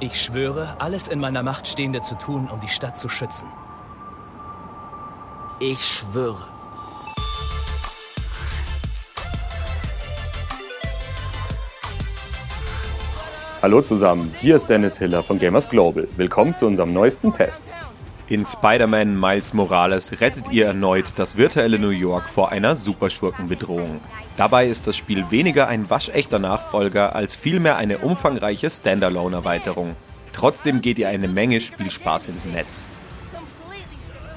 Ich schwöre, alles in meiner Macht Stehende zu tun, um die Stadt zu schützen. Ich schwöre. Hallo zusammen, hier ist Dennis Hiller von Gamers Global. Willkommen zu unserem neuesten Test. In Spider-Man Miles Morales rettet ihr erneut das virtuelle New York vor einer Superschurkenbedrohung. Dabei ist das Spiel weniger ein waschechter Nachfolger als vielmehr eine umfangreiche Standalone-Erweiterung. Trotzdem geht ihr eine Menge Spielspaß ins Netz.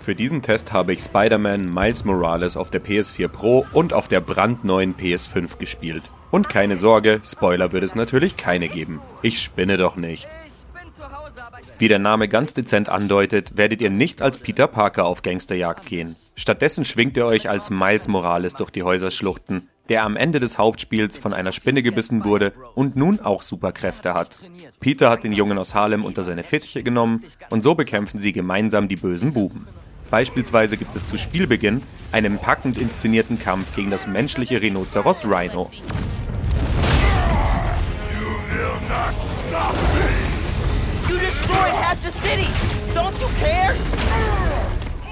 Für diesen Test habe ich Spider-Man Miles Morales auf der PS4 Pro und auf der brandneuen PS5 gespielt. Und keine Sorge, Spoiler wird es natürlich keine geben. Ich spinne doch nicht. Wie der Name ganz dezent andeutet, werdet ihr nicht als Peter Parker auf Gangsterjagd gehen. Stattdessen schwingt ihr euch als Miles Morales durch die Häuserschluchten, der am Ende des Hauptspiels von einer Spinne gebissen wurde und nun auch Superkräfte hat. Peter hat den Jungen aus Harlem unter seine Fittiche genommen und so bekämpfen sie gemeinsam die bösen Buben. Beispielsweise gibt es zu Spielbeginn einen packend inszenierten Kampf gegen das menschliche Rhinoceros Rhino.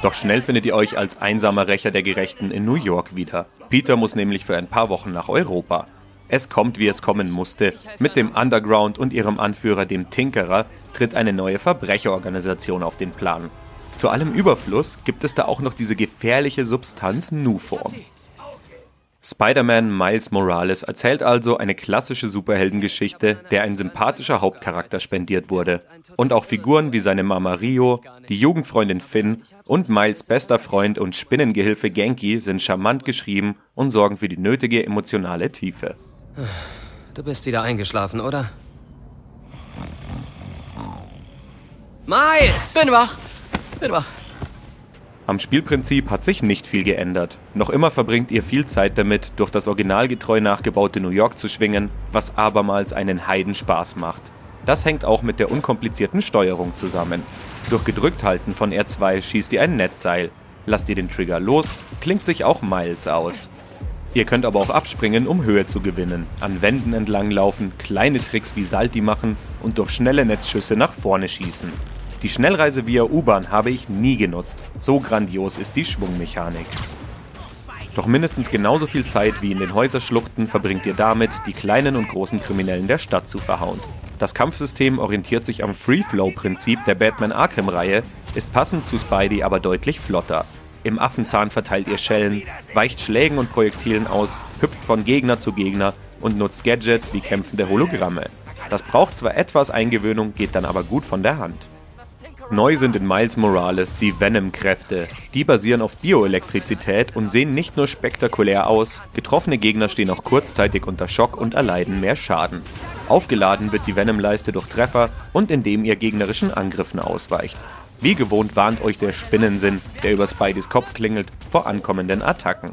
Doch schnell findet ihr euch als einsamer Rächer der Gerechten in New York wieder. Peter muss nämlich für ein paar Wochen nach Europa. Es kommt, wie es kommen musste. Mit dem Underground und ihrem Anführer, dem Tinkerer, tritt eine neue Verbrecherorganisation auf den Plan. Zu allem Überfluss gibt es da auch noch diese gefährliche Substanz Nuform. Spider-Man Miles Morales erzählt also eine klassische Superheldengeschichte, der ein sympathischer Hauptcharakter spendiert wurde. Und auch Figuren wie seine Mama Rio, die Jugendfreundin Finn und Miles bester Freund und Spinnengehilfe Genki sind charmant geschrieben und sorgen für die nötige emotionale Tiefe. Du bist wieder eingeschlafen, oder? Miles! Bin wach! Bin wach. Am Spielprinzip hat sich nicht viel geändert. Noch immer verbringt ihr viel Zeit damit, durch das originalgetreu nachgebaute New York zu schwingen, was abermals einen Heidenspaß macht. Das hängt auch mit der unkomplizierten Steuerung zusammen. Durch Gedrückthalten von R2 schießt ihr ein Netzseil. Lasst ihr den Trigger los, klingt sich auch Miles aus. Ihr könnt aber auch abspringen, um Höhe zu gewinnen, an Wänden entlanglaufen, kleine Tricks wie Salti machen und durch schnelle Netzschüsse nach vorne schießen. Die Schnellreise via U-Bahn habe ich nie genutzt. So grandios ist die Schwungmechanik. Doch mindestens genauso viel Zeit wie in den Häuserschluchten verbringt ihr damit, die kleinen und großen Kriminellen der Stadt zu verhauen. Das Kampfsystem orientiert sich am Free-Flow-Prinzip der Batman Arkham-Reihe, ist passend zu Spidey aber deutlich flotter. Im Affenzahn verteilt ihr Schellen, weicht Schlägen und Projektilen aus, hüpft von Gegner zu Gegner und nutzt Gadgets wie kämpfende Hologramme. Das braucht zwar etwas Eingewöhnung, geht dann aber gut von der Hand. Neu sind in Miles Morales die Venom-Kräfte. Die basieren auf Bioelektrizität und sehen nicht nur spektakulär aus, getroffene Gegner stehen auch kurzzeitig unter Schock und erleiden mehr Schaden. Aufgeladen wird die Venom-Leiste durch Treffer und indem ihr gegnerischen Angriffen ausweicht. Wie gewohnt warnt euch der Spinnensinn, der über Spideys Kopf klingelt, vor ankommenden Attacken.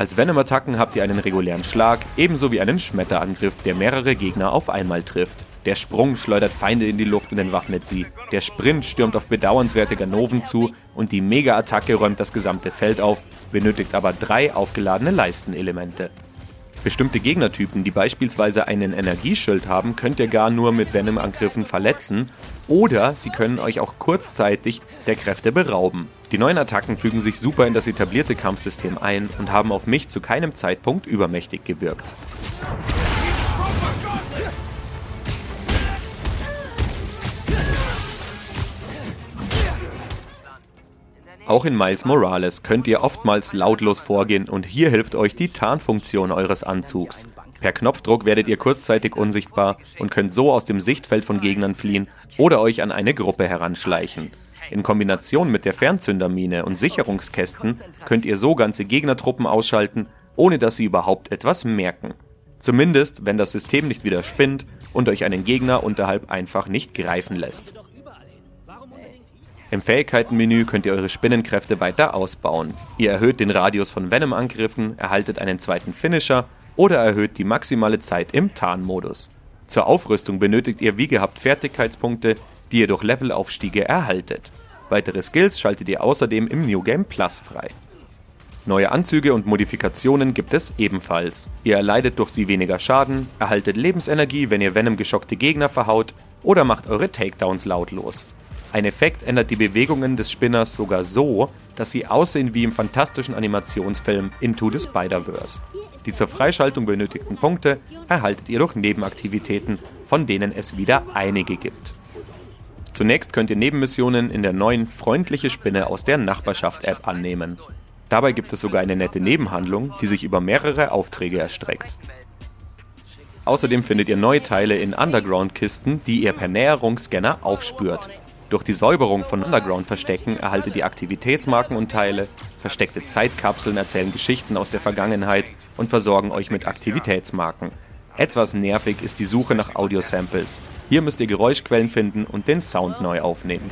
Als Venom-Attacken habt ihr einen regulären Schlag, ebenso wie einen Schmetterangriff, der mehrere Gegner auf einmal trifft. Der Sprung schleudert Feinde in die Luft und entwaffnet sie. Der Sprint stürmt auf bedauernswerte Ganoven zu und die Mega-Attacke räumt das gesamte Feld auf, benötigt aber drei aufgeladene Leistenelemente. Bestimmte Gegnertypen, die beispielsweise einen Energieschild haben, könnt ihr gar nur mit Venom-Angriffen verletzen oder sie können euch auch kurzzeitig der Kräfte berauben. Die neuen Attacken fügen sich super in das etablierte Kampfsystem ein und haben auf mich zu keinem Zeitpunkt übermächtig gewirkt. Auch in Miles Morales könnt ihr oftmals lautlos vorgehen und hier hilft euch die Tarnfunktion eures Anzugs. Per Knopfdruck werdet ihr kurzzeitig unsichtbar und könnt so aus dem Sichtfeld von Gegnern fliehen oder euch an eine Gruppe heranschleichen. In Kombination mit der Fernzündermine und Sicherungskästen könnt ihr so ganze Gegnertruppen ausschalten, ohne dass sie überhaupt etwas merken. Zumindest, wenn das System nicht wieder spinnt und euch einen Gegner unterhalb einfach nicht greifen lässt. Im Fähigkeitenmenü könnt ihr eure Spinnenkräfte weiter ausbauen. Ihr erhöht den Radius von Venom-Angriffen, erhaltet einen zweiten Finisher oder erhöht die maximale Zeit im Tarnmodus. Zur Aufrüstung benötigt ihr wie gehabt Fertigkeitspunkte, die ihr durch Levelaufstiege erhaltet. Weitere Skills schaltet ihr außerdem im New Game Plus frei. Neue Anzüge und Modifikationen gibt es ebenfalls. Ihr erleidet durch sie weniger Schaden, erhaltet Lebensenergie, wenn ihr Venom geschockte Gegner verhaut oder macht eure Takedowns lautlos. Ein Effekt ändert die Bewegungen des Spinners sogar so, dass sie aussehen wie im fantastischen Animationsfilm Into the Spider-Verse. Die zur Freischaltung benötigten Punkte erhaltet ihr durch Nebenaktivitäten, von denen es wieder einige gibt. Zunächst könnt ihr Nebenmissionen in der neuen Freundliche Spinne aus der Nachbarschaft-App annehmen. Dabei gibt es sogar eine nette Nebenhandlung, die sich über mehrere Aufträge erstreckt. Außerdem findet ihr neue Teile in Underground-Kisten, die ihr per Näherungsscanner aufspürt. Durch die Säuberung von Underground-Verstecken erhaltet ihr Aktivitätsmarken und Teile, versteckte Zeitkapseln erzählen Geschichten aus der Vergangenheit und versorgen euch mit Aktivitätsmarken. Etwas nervig ist die Suche nach Audio-Samples. Hier müsst ihr Geräuschquellen finden und den Sound neu aufnehmen.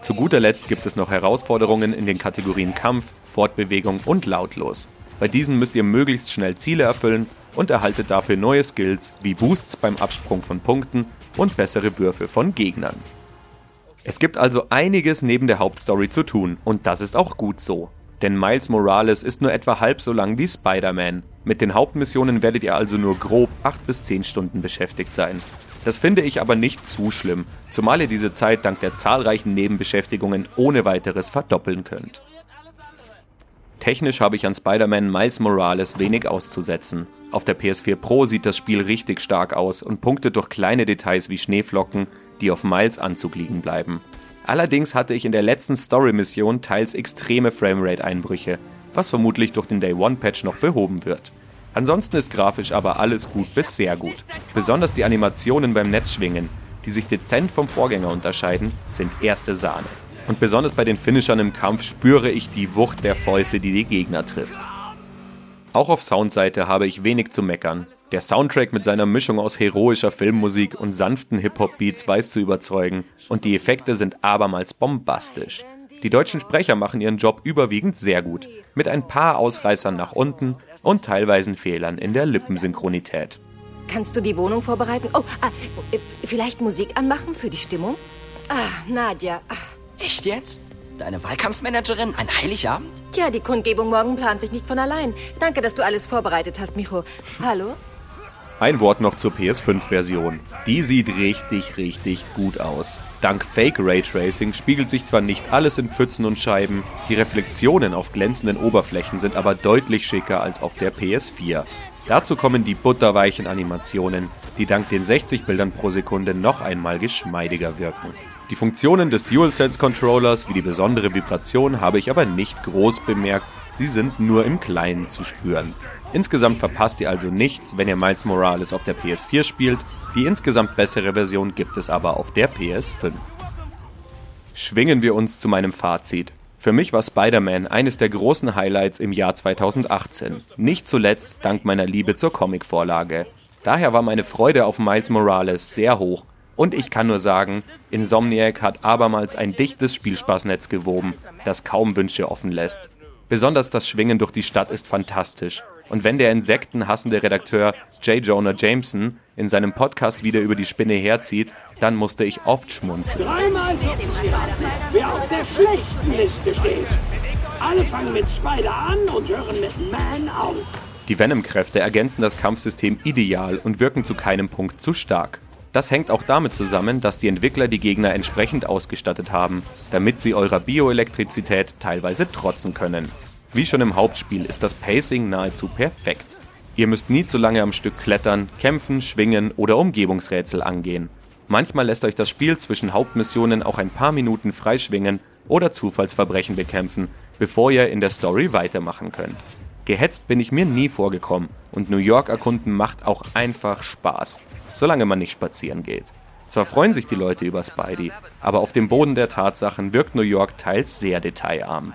Zu guter Letzt gibt es noch Herausforderungen in den Kategorien Kampf, Fortbewegung und Lautlos. Bei diesen müsst ihr möglichst schnell Ziele erfüllen und erhaltet dafür neue Skills wie Boosts beim Absprung von Punkten und bessere Würfe von Gegnern. Es gibt also einiges neben der Hauptstory zu tun und das ist auch gut so. Denn Miles Morales ist nur etwa halb so lang wie Spider-Man. Mit den Hauptmissionen werdet ihr also nur grob 8 bis 10 Stunden beschäftigt sein. Das finde ich aber nicht zu schlimm, zumal ihr diese Zeit dank der zahlreichen Nebenbeschäftigungen ohne weiteres verdoppeln könnt. Technisch habe ich an Spider-Man Miles Morales wenig auszusetzen. Auf der PS4 Pro sieht das Spiel richtig stark aus und punktet durch kleine Details wie Schneeflocken, die auf Miles Anzug liegen bleiben. Allerdings hatte ich in der letzten Story-Mission teils extreme Framerate-Einbrüche, was vermutlich durch den Day One Patch noch behoben wird. Ansonsten ist grafisch aber alles gut bis sehr gut. Besonders die Animationen beim Netzschwingen, die sich dezent vom Vorgänger unterscheiden, sind erste Sahne. Und besonders bei den Finishern im Kampf spüre ich die Wucht der Fäuste, die die Gegner trifft. Auch auf Soundseite habe ich wenig zu meckern. Der Soundtrack mit seiner Mischung aus heroischer Filmmusik und sanften Hip-Hop-Beats weiß zu überzeugen und die Effekte sind abermals bombastisch. Die deutschen Sprecher machen ihren Job überwiegend sehr gut, mit ein paar Ausreißern nach unten und teilweisen Fehlern in der Lippensynchronität. Kannst du die Wohnung vorbereiten? Oh, ah, vielleicht Musik anmachen für die Stimmung? Ah, Nadja. Ah. Echt jetzt? Deine Wahlkampfmanagerin? Ein Heiligabend? Tja, die Kundgebung morgen plant sich nicht von allein. Danke, dass du alles vorbereitet hast, Micho. Hallo? Ein Wort noch zur PS5-Version. Die sieht richtig, richtig gut aus. Dank Fake Raytracing spiegelt sich zwar nicht alles in Pfützen und Scheiben, die Reflexionen auf glänzenden Oberflächen sind aber deutlich schicker als auf der PS4. Dazu kommen die butterweichen Animationen, die dank den 60 Bildern pro Sekunde noch einmal geschmeidiger wirken. Die Funktionen des DualSense Controllers wie die besondere Vibration habe ich aber nicht groß bemerkt, sie sind nur im Kleinen zu spüren. Insgesamt verpasst ihr also nichts, wenn ihr Miles Morales auf der PS4 spielt, die insgesamt bessere Version gibt es aber auf der PS5. Schwingen wir uns zu meinem Fazit. Für mich war Spider-Man eines der großen Highlights im Jahr 2018, nicht zuletzt dank meiner Liebe zur Comicvorlage. Daher war meine Freude auf Miles Morales sehr hoch und ich kann nur sagen, Insomniac hat abermals ein dichtes Spielspaßnetz gewoben, das kaum Wünsche offen lässt. Besonders das Schwingen durch die Stadt ist fantastisch. Und wenn der insektenhassende Redakteur J. Jonah Jameson in seinem Podcast wieder über die Spinne herzieht, dann musste ich oft schmunzeln. Dreimal wer auf der schlechten Liste steht. Alle fangen mit Spider an und hören mit Man auf. Die Venom-Kräfte ergänzen das Kampfsystem ideal und wirken zu keinem Punkt zu stark. Das hängt auch damit zusammen, dass die Entwickler die Gegner entsprechend ausgestattet haben, damit sie eurer Bioelektrizität teilweise trotzen können. Wie schon im Hauptspiel ist das Pacing nahezu perfekt. Ihr müsst nie zu lange am Stück klettern, kämpfen, schwingen oder Umgebungsrätsel angehen. Manchmal lässt euch das Spiel zwischen Hauptmissionen auch ein paar Minuten freischwingen oder Zufallsverbrechen bekämpfen, bevor ihr in der Story weitermachen könnt. Gehetzt bin ich mir nie vorgekommen und New York erkunden macht auch einfach Spaß solange man nicht spazieren geht. Zwar freuen sich die Leute über Spidey, aber auf dem Boden der Tatsachen wirkt New York teils sehr detailarm.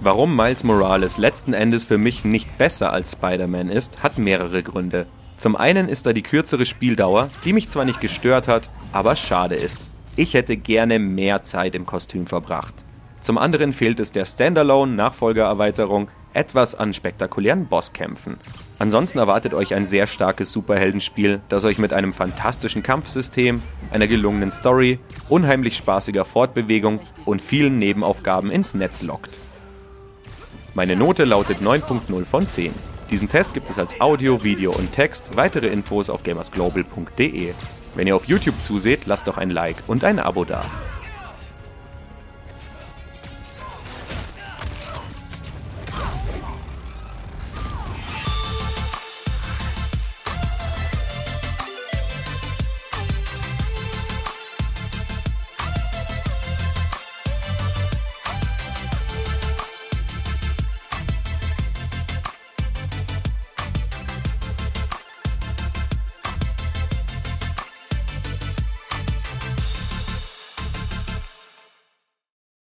Warum Miles Morales letzten Endes für mich nicht besser als Spider-Man ist, hat mehrere Gründe. Zum einen ist da die kürzere Spieldauer, die mich zwar nicht gestört hat, aber schade ist. Ich hätte gerne mehr Zeit im Kostüm verbracht. Zum anderen fehlt es der Standalone-Nachfolgererweiterung etwas an spektakulären Bosskämpfen. Ansonsten erwartet euch ein sehr starkes Superheldenspiel, das euch mit einem fantastischen Kampfsystem, einer gelungenen Story, unheimlich spaßiger Fortbewegung und vielen Nebenaufgaben ins Netz lockt. Meine Note lautet 9.0 von 10. Diesen Test gibt es als Audio, Video und Text. Weitere Infos auf gamersglobal.de. Wenn ihr auf YouTube zuseht, lasst doch ein Like und ein Abo da.